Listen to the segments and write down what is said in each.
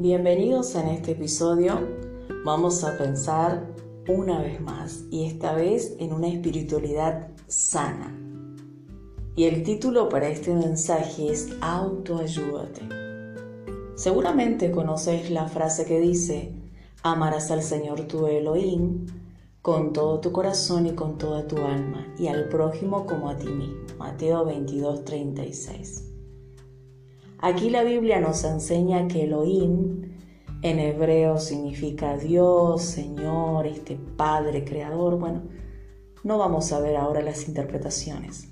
Bienvenidos en este episodio. Vamos a pensar una vez más y esta vez en una espiritualidad sana. Y el título para este mensaje es Autoayúdate. Seguramente conoces la frase que dice, amarás al Señor tu Elohim con todo tu corazón y con toda tu alma, y al prójimo como a ti mismo. Mateo 22, 36. Aquí la Biblia nos enseña que Elohim en hebreo significa Dios, Señor, este Padre, Creador. Bueno, no vamos a ver ahora las interpretaciones.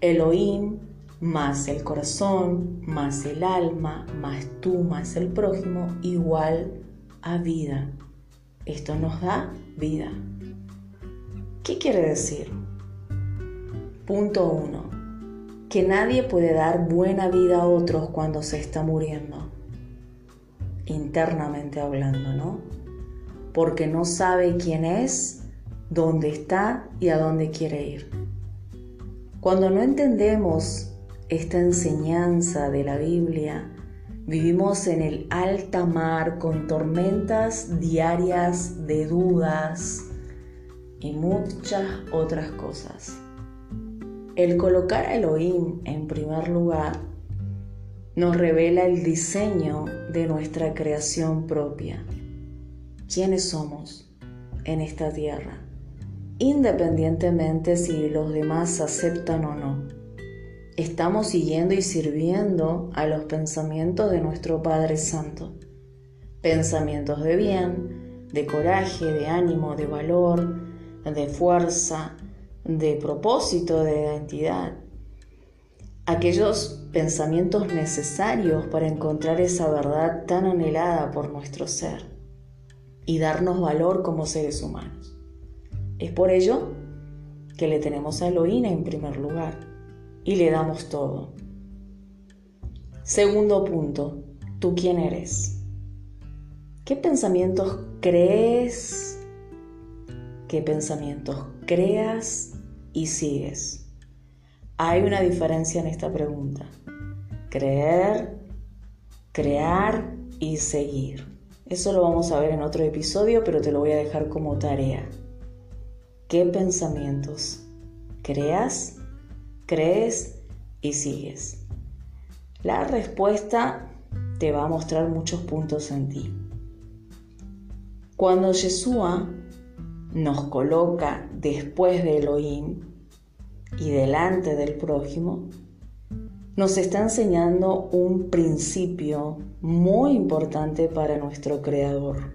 Elohim más el corazón, más el alma, más tú, más el prójimo, igual a vida. Esto nos da vida. ¿Qué quiere decir? Punto 1 que nadie puede dar buena vida a otros cuando se está muriendo, internamente hablando, ¿no? Porque no sabe quién es, dónde está y a dónde quiere ir. Cuando no entendemos esta enseñanza de la Biblia, vivimos en el alta mar con tormentas diarias de dudas y muchas otras cosas. El colocar a Elohim en primer lugar nos revela el diseño de nuestra creación propia. ¿Quiénes somos en esta tierra? Independientemente si los demás aceptan o no. Estamos siguiendo y sirviendo a los pensamientos de nuestro Padre Santo. Pensamientos de bien, de coraje, de ánimo, de valor, de fuerza, de propósito, de identidad. Aquellos pensamientos necesarios para encontrar esa verdad tan anhelada por nuestro ser y darnos valor como seres humanos. Es por ello que le tenemos a Elohim en primer lugar y le damos todo. Segundo punto, ¿tú quién eres? ¿Qué pensamientos crees? ¿Qué pensamientos creas y sigues. Hay una diferencia en esta pregunta. Creer, crear y seguir. Eso lo vamos a ver en otro episodio, pero te lo voy a dejar como tarea. ¿Qué pensamientos creas, crees y sigues? La respuesta te va a mostrar muchos puntos en ti. Cuando Yeshua nos coloca después de Elohim y delante del prójimo, nos está enseñando un principio muy importante para nuestro Creador.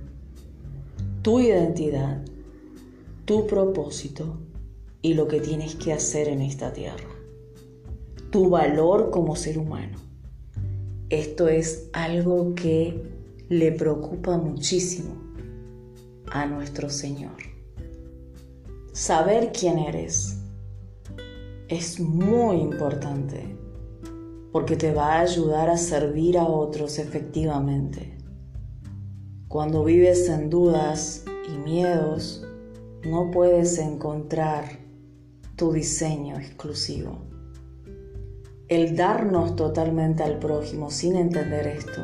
Tu identidad, tu propósito y lo que tienes que hacer en esta tierra. Tu valor como ser humano. Esto es algo que le preocupa muchísimo a nuestro Señor. Saber quién eres es muy importante porque te va a ayudar a servir a otros efectivamente. Cuando vives en dudas y miedos, no puedes encontrar tu diseño exclusivo. El darnos totalmente al prójimo sin entender esto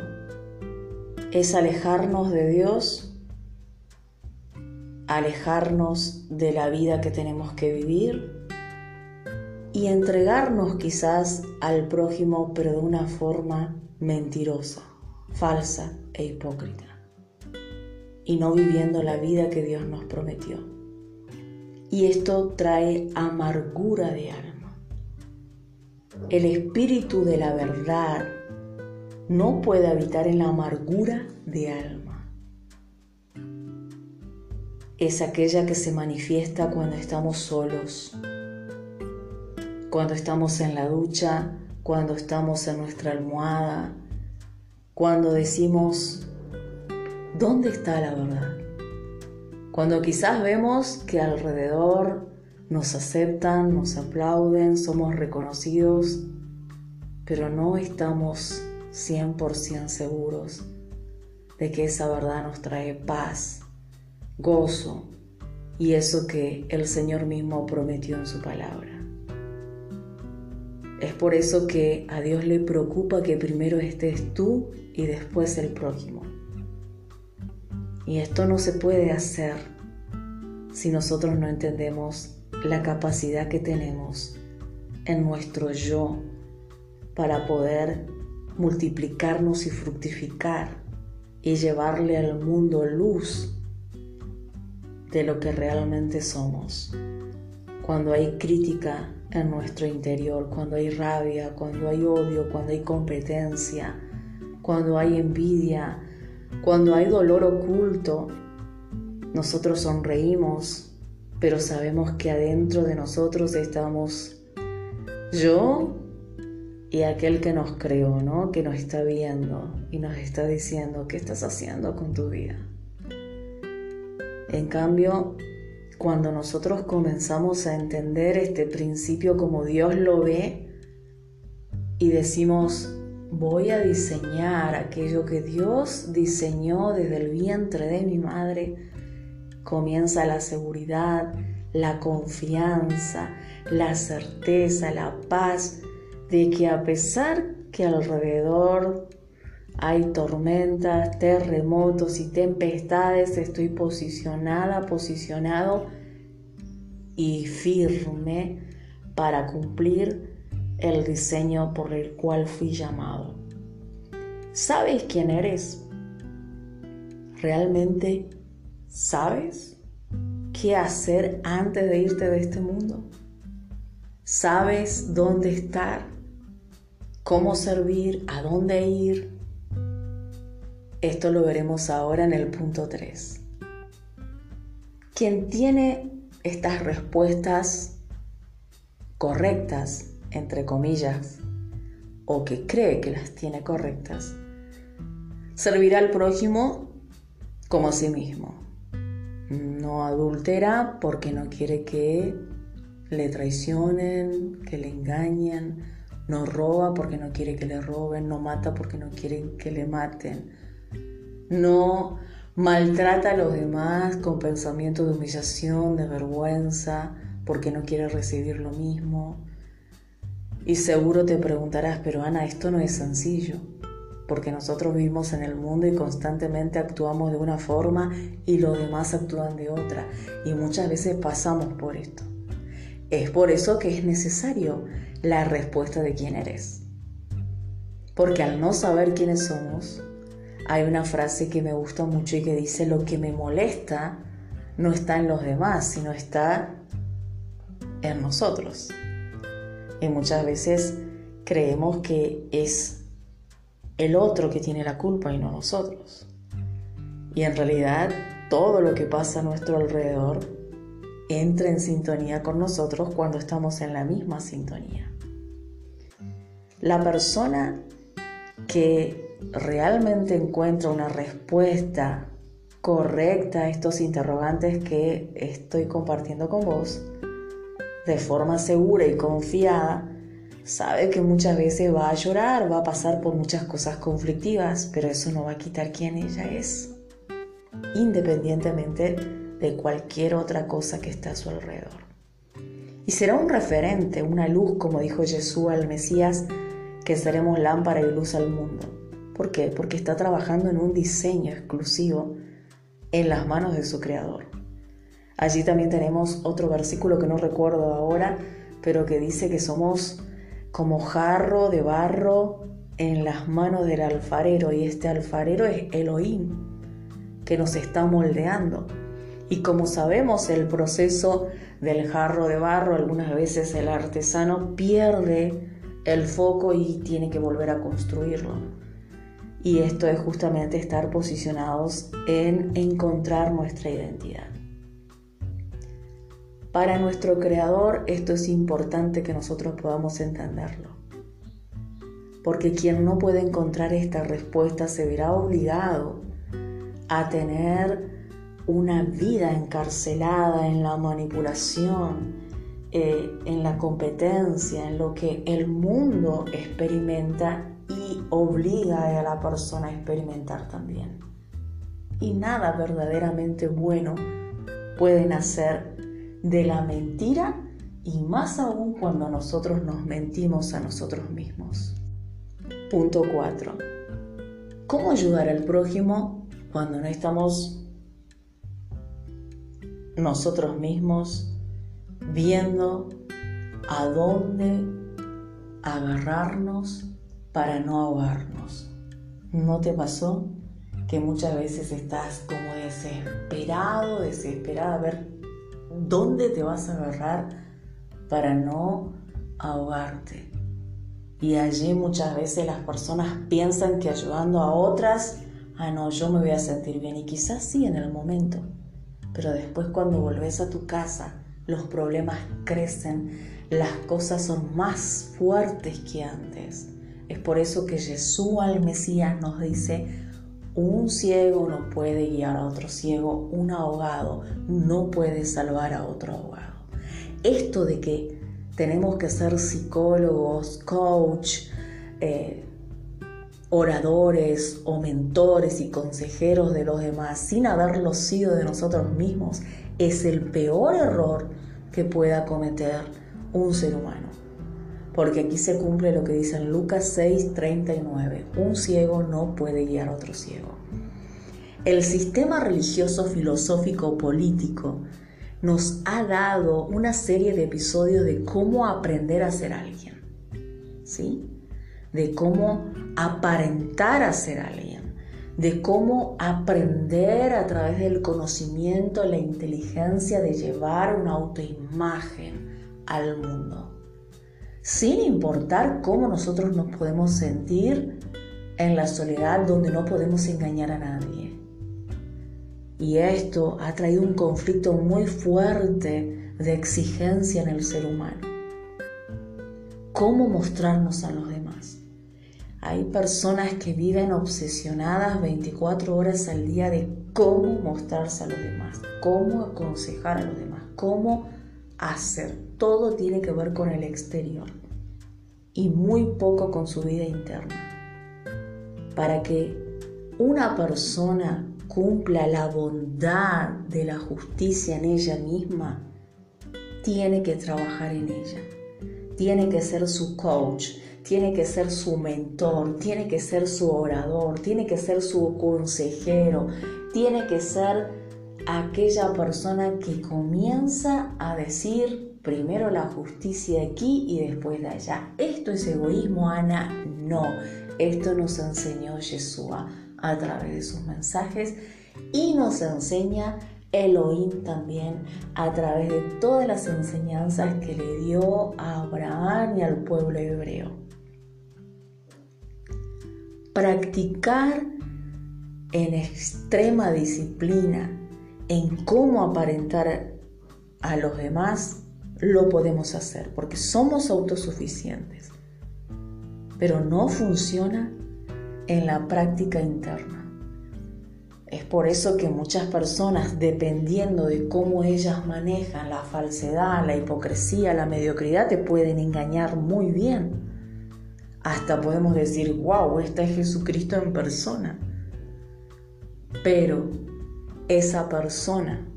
es alejarnos de Dios alejarnos de la vida que tenemos que vivir y entregarnos quizás al prójimo pero de una forma mentirosa, falsa e hipócrita y no viviendo la vida que Dios nos prometió. Y esto trae amargura de alma. El espíritu de la verdad no puede habitar en la amargura de alma es aquella que se manifiesta cuando estamos solos, cuando estamos en la ducha, cuando estamos en nuestra almohada, cuando decimos, ¿dónde está la verdad? Cuando quizás vemos que alrededor nos aceptan, nos aplauden, somos reconocidos, pero no estamos 100% seguros de que esa verdad nos trae paz, gozo y eso que el Señor mismo prometió en su palabra. Es por eso que a Dios le preocupa que primero estés tú y después el prójimo. Y esto no se puede hacer si nosotros no entendemos la capacidad que tenemos en nuestro yo para poder multiplicarnos y fructificar y llevarle al mundo luz de lo que realmente somos. Cuando hay crítica en nuestro interior, cuando hay rabia, cuando hay odio, cuando hay competencia, cuando hay envidia, cuando hay dolor oculto, nosotros sonreímos, pero sabemos que adentro de nosotros estamos yo y aquel que nos creó, ¿no? Que nos está viendo y nos está diciendo qué estás haciendo con tu vida. En cambio, cuando nosotros comenzamos a entender este principio como Dios lo ve y decimos, voy a diseñar aquello que Dios diseñó desde el vientre de mi madre, comienza la seguridad, la confianza, la certeza, la paz de que a pesar que alrededor hay tormentas, terremotos y tempestades, estoy posicionada, posicionado y firme para cumplir el diseño por el cual fui llamado. ¿Sabes quién eres? ¿Realmente sabes qué hacer antes de irte de este mundo? ¿Sabes dónde estar? ¿Cómo servir? ¿A dónde ir? Esto lo veremos ahora en el punto 3. Quien tiene estas respuestas correctas, entre comillas, o que cree que las tiene correctas, servirá al prójimo como a sí mismo. No adultera porque no quiere que le traicionen, que le engañen, no roba porque no quiere que le roben, no mata porque no quiere que le maten no maltrata a los demás con pensamientos de humillación, de vergüenza, porque no quiere recibir lo mismo. Y seguro te preguntarás, pero Ana, esto no es sencillo, porque nosotros vivimos en el mundo y constantemente actuamos de una forma y los demás actúan de otra, y muchas veces pasamos por esto. Es por eso que es necesario la respuesta de quién eres. Porque al no saber quiénes somos, hay una frase que me gusta mucho y que dice, lo que me molesta no está en los demás, sino está en nosotros. Y muchas veces creemos que es el otro que tiene la culpa y no nosotros. Y en realidad todo lo que pasa a nuestro alrededor entra en sintonía con nosotros cuando estamos en la misma sintonía. La persona que realmente encuentra una respuesta correcta a estos interrogantes que estoy compartiendo con vos, de forma segura y confiada, sabe que muchas veces va a llorar, va a pasar por muchas cosas conflictivas, pero eso no va a quitar quién ella es, independientemente de cualquier otra cosa que esté a su alrededor. Y será un referente, una luz, como dijo Jesús al Mesías, que seremos lámpara y luz al mundo. ¿Por qué? Porque está trabajando en un diseño exclusivo en las manos de su creador. Allí también tenemos otro versículo que no recuerdo ahora, pero que dice que somos como jarro de barro en las manos del alfarero y este alfarero es Elohim que nos está moldeando. Y como sabemos el proceso del jarro de barro, algunas veces el artesano pierde el foco y tiene que volver a construirlo. Y esto es justamente estar posicionados en encontrar nuestra identidad. Para nuestro creador esto es importante que nosotros podamos entenderlo. Porque quien no puede encontrar esta respuesta se verá obligado a tener una vida encarcelada en la manipulación, eh, en la competencia, en lo que el mundo experimenta y obliga a la persona a experimentar también. Y nada verdaderamente bueno puede nacer de la mentira y más aún cuando nosotros nos mentimos a nosotros mismos. Punto 4. ¿Cómo ayudar al prójimo cuando no estamos nosotros mismos viendo a dónde agarrarnos para no ahogarnos? ¿No te pasó que muchas veces estás como desesperado, desesperada a ver dónde te vas a agarrar para no ahogarte. Y allí muchas veces las personas piensan que ayudando a otras, ah, no, yo me voy a sentir bien. Y quizás sí en el momento, pero después cuando volvés a tu casa, los problemas crecen, las cosas son más fuertes que antes. Es por eso que Jesús al Mesías nos dice, un ciego no puede guiar a otro ciego, un ahogado no puede salvar a otro ahogado esto de que tenemos que ser psicólogos, coach, eh, oradores o mentores y consejeros de los demás sin haberlo sido de nosotros mismos es el peor error que pueda cometer un ser humano. Porque aquí se cumple lo que dice en Lucas 6:39, un ciego no puede guiar a otro ciego. El sistema religioso, filosófico, político nos ha dado una serie de episodios de cómo aprender a ser alguien, ¿sí? De cómo aparentar a ser alguien, de cómo aprender a través del conocimiento, la inteligencia de llevar una autoimagen al mundo, sin importar cómo nosotros nos podemos sentir en la soledad donde no podemos engañar a nadie y esto ha traído un conflicto muy fuerte de exigencia en el ser humano. ¿Cómo mostrarnos a los demás? Hay personas que viven obsesionadas 24 horas al día de cómo mostrarse a los demás, cómo aconsejar a los demás, cómo hacer. Todo tiene que ver con el exterior y muy poco con su vida interna. Para que una persona cumpla la bondad de la justicia en ella misma, tiene que trabajar en ella. Tiene que ser su coach, tiene que ser su mentor, tiene que ser su orador, tiene que ser su consejero, tiene que ser aquella persona que comienza a decir primero la justicia aquí y después de allá. ¿Esto es egoísmo, Ana? No, esto nos enseñó Yeshua a través de sus mensajes y nos enseña Elohim también a través de todas las enseñanzas que le dio a Abraham y al pueblo hebreo. Practicar en extrema disciplina en cómo aparentar a los demás lo podemos hacer porque somos autosuficientes, pero no funciona en la práctica interna. Es por eso que muchas personas, dependiendo de cómo ellas manejan la falsedad, la hipocresía, la mediocridad, te pueden engañar muy bien. Hasta podemos decir, wow, este es Jesucristo en persona. Pero esa persona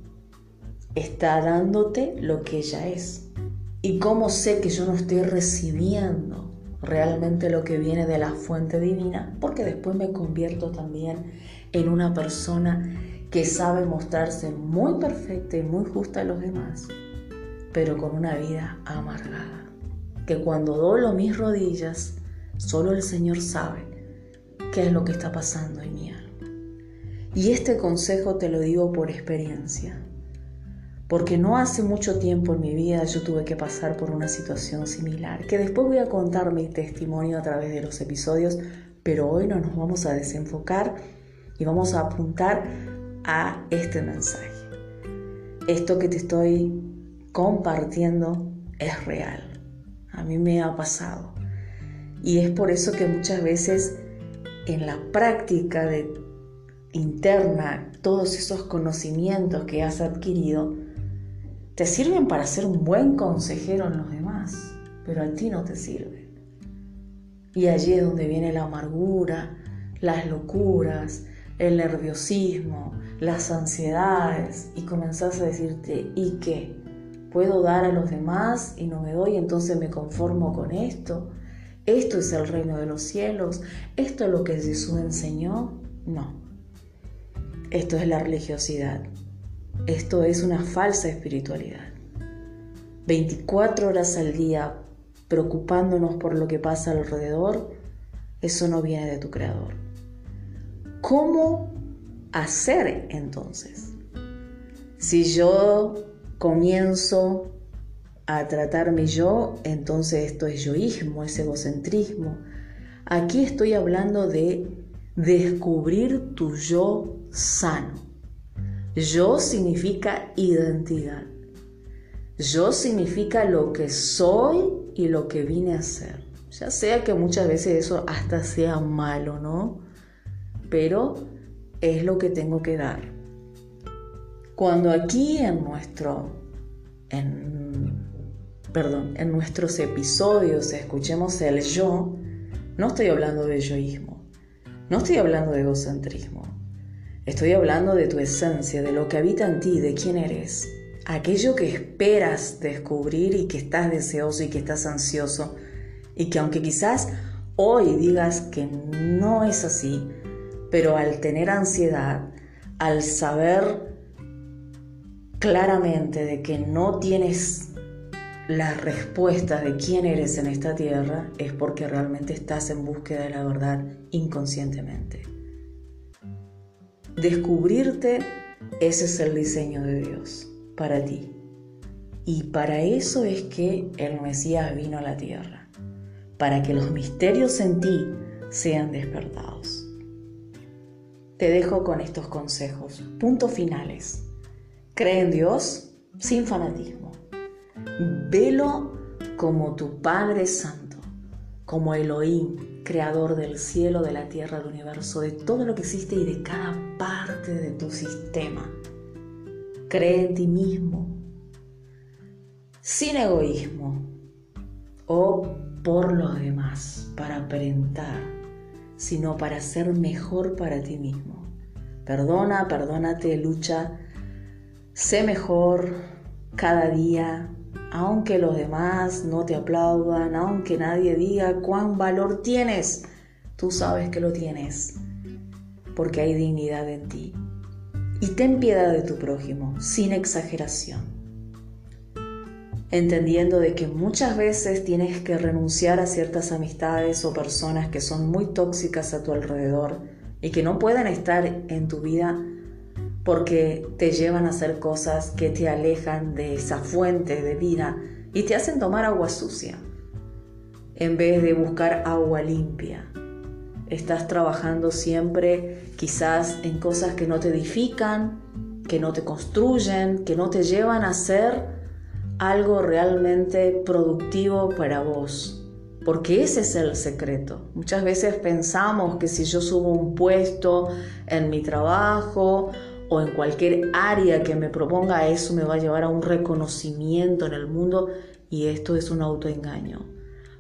está dándote lo que ella es. ¿Y cómo sé que yo no estoy recibiendo realmente lo que viene de la fuente divina, porque después me convierto también en una persona que sabe mostrarse muy perfecta y muy justa a los demás, pero con una vida amargada. Que cuando doblo mis rodillas, solo el Señor sabe qué es lo que está pasando en mi alma. Y este consejo te lo digo por experiencia porque no hace mucho tiempo en mi vida yo tuve que pasar por una situación similar, que después voy a contar mi testimonio a través de los episodios, pero hoy no nos vamos a desenfocar y vamos a apuntar a este mensaje. Esto que te estoy compartiendo es real, a mí me ha pasado. Y es por eso que muchas veces en la práctica de interna, todos esos conocimientos que has adquirido, te sirven para ser un buen consejero en los demás, pero a ti no te sirven. Y allí es donde viene la amargura, las locuras, el nerviosismo, las ansiedades y comenzás a decirte, ¿y qué? puedo dar a los demás y no me doy, entonces me conformo con esto. Esto es el reino de los cielos. Esto es lo que Jesús enseñó. No. Esto es la religiosidad. Esto es una falsa espiritualidad. 24 horas al día preocupándonos por lo que pasa alrededor, eso no viene de tu creador. ¿Cómo hacer entonces? Si yo comienzo a tratarme yo, entonces esto es yoísmo, es egocentrismo. Aquí estoy hablando de descubrir tu yo sano. Yo significa identidad. Yo significa lo que soy y lo que vine a ser. Ya sea que muchas veces eso hasta sea malo, ¿no? Pero es lo que tengo que dar. Cuando aquí en nuestro, en, perdón, en nuestros episodios escuchemos el yo, no estoy hablando de yoísmo, no estoy hablando de egocentrismo, estoy hablando de tu esencia, de lo que habita en ti, de quién eres aquello que esperas descubrir y que estás deseoso y que estás ansioso y que aunque quizás hoy digas que no es así, pero al tener ansiedad, al saber claramente de que no tienes las respuestas de quién eres en esta tierra, es porque realmente estás en búsqueda de la verdad inconscientemente. Descubrirte, ese es el diseño de Dios para ti. Y para eso es que el Mesías vino a la tierra, para que los misterios en ti sean despertados. Te dejo con estos consejos. Puntos finales. Cree en Dios sin fanatismo. Velo como tu Padre Santo, como Elohim, creador del cielo, de la tierra, del universo, de todo lo que existe y de cada parte de tu sistema cree en ti mismo, sin egoísmo o por los demás, para aparentar, sino para ser mejor para ti mismo. Perdona, perdónate, lucha, sé mejor cada día, aunque los demás no te aplaudan, aunque nadie diga cuán valor tienes, tú sabes que lo tienes, porque hay dignidad en ti. Y ten piedad de tu prójimo, sin exageración, entendiendo de que muchas veces tienes que renunciar a ciertas amistades o personas que son muy tóxicas a tu alrededor y que no pueden estar en tu vida porque te llevan a hacer cosas que te alejan de esa fuente de vida y te hacen tomar agua sucia en vez de buscar agua limpia estás trabajando siempre quizás en cosas que no te edifican, que no te construyen, que no te llevan a ser algo realmente productivo para vos. Porque ese es el secreto. Muchas veces pensamos que si yo subo un puesto en mi trabajo o en cualquier área que me proponga eso me va a llevar a un reconocimiento en el mundo y esto es un autoengaño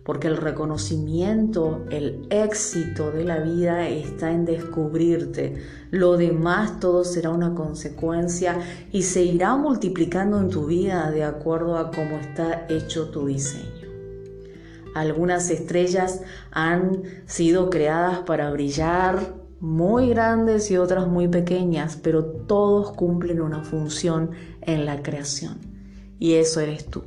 porque el reconocimiento, el éxito de la vida está en descubrirte. Lo demás todo será una consecuencia y se irá multiplicando en tu vida de acuerdo a cómo está hecho tu diseño. Algunas estrellas han sido creadas para brillar muy grandes y otras muy pequeñas, pero todos cumplen una función en la creación. Y eso eres tú.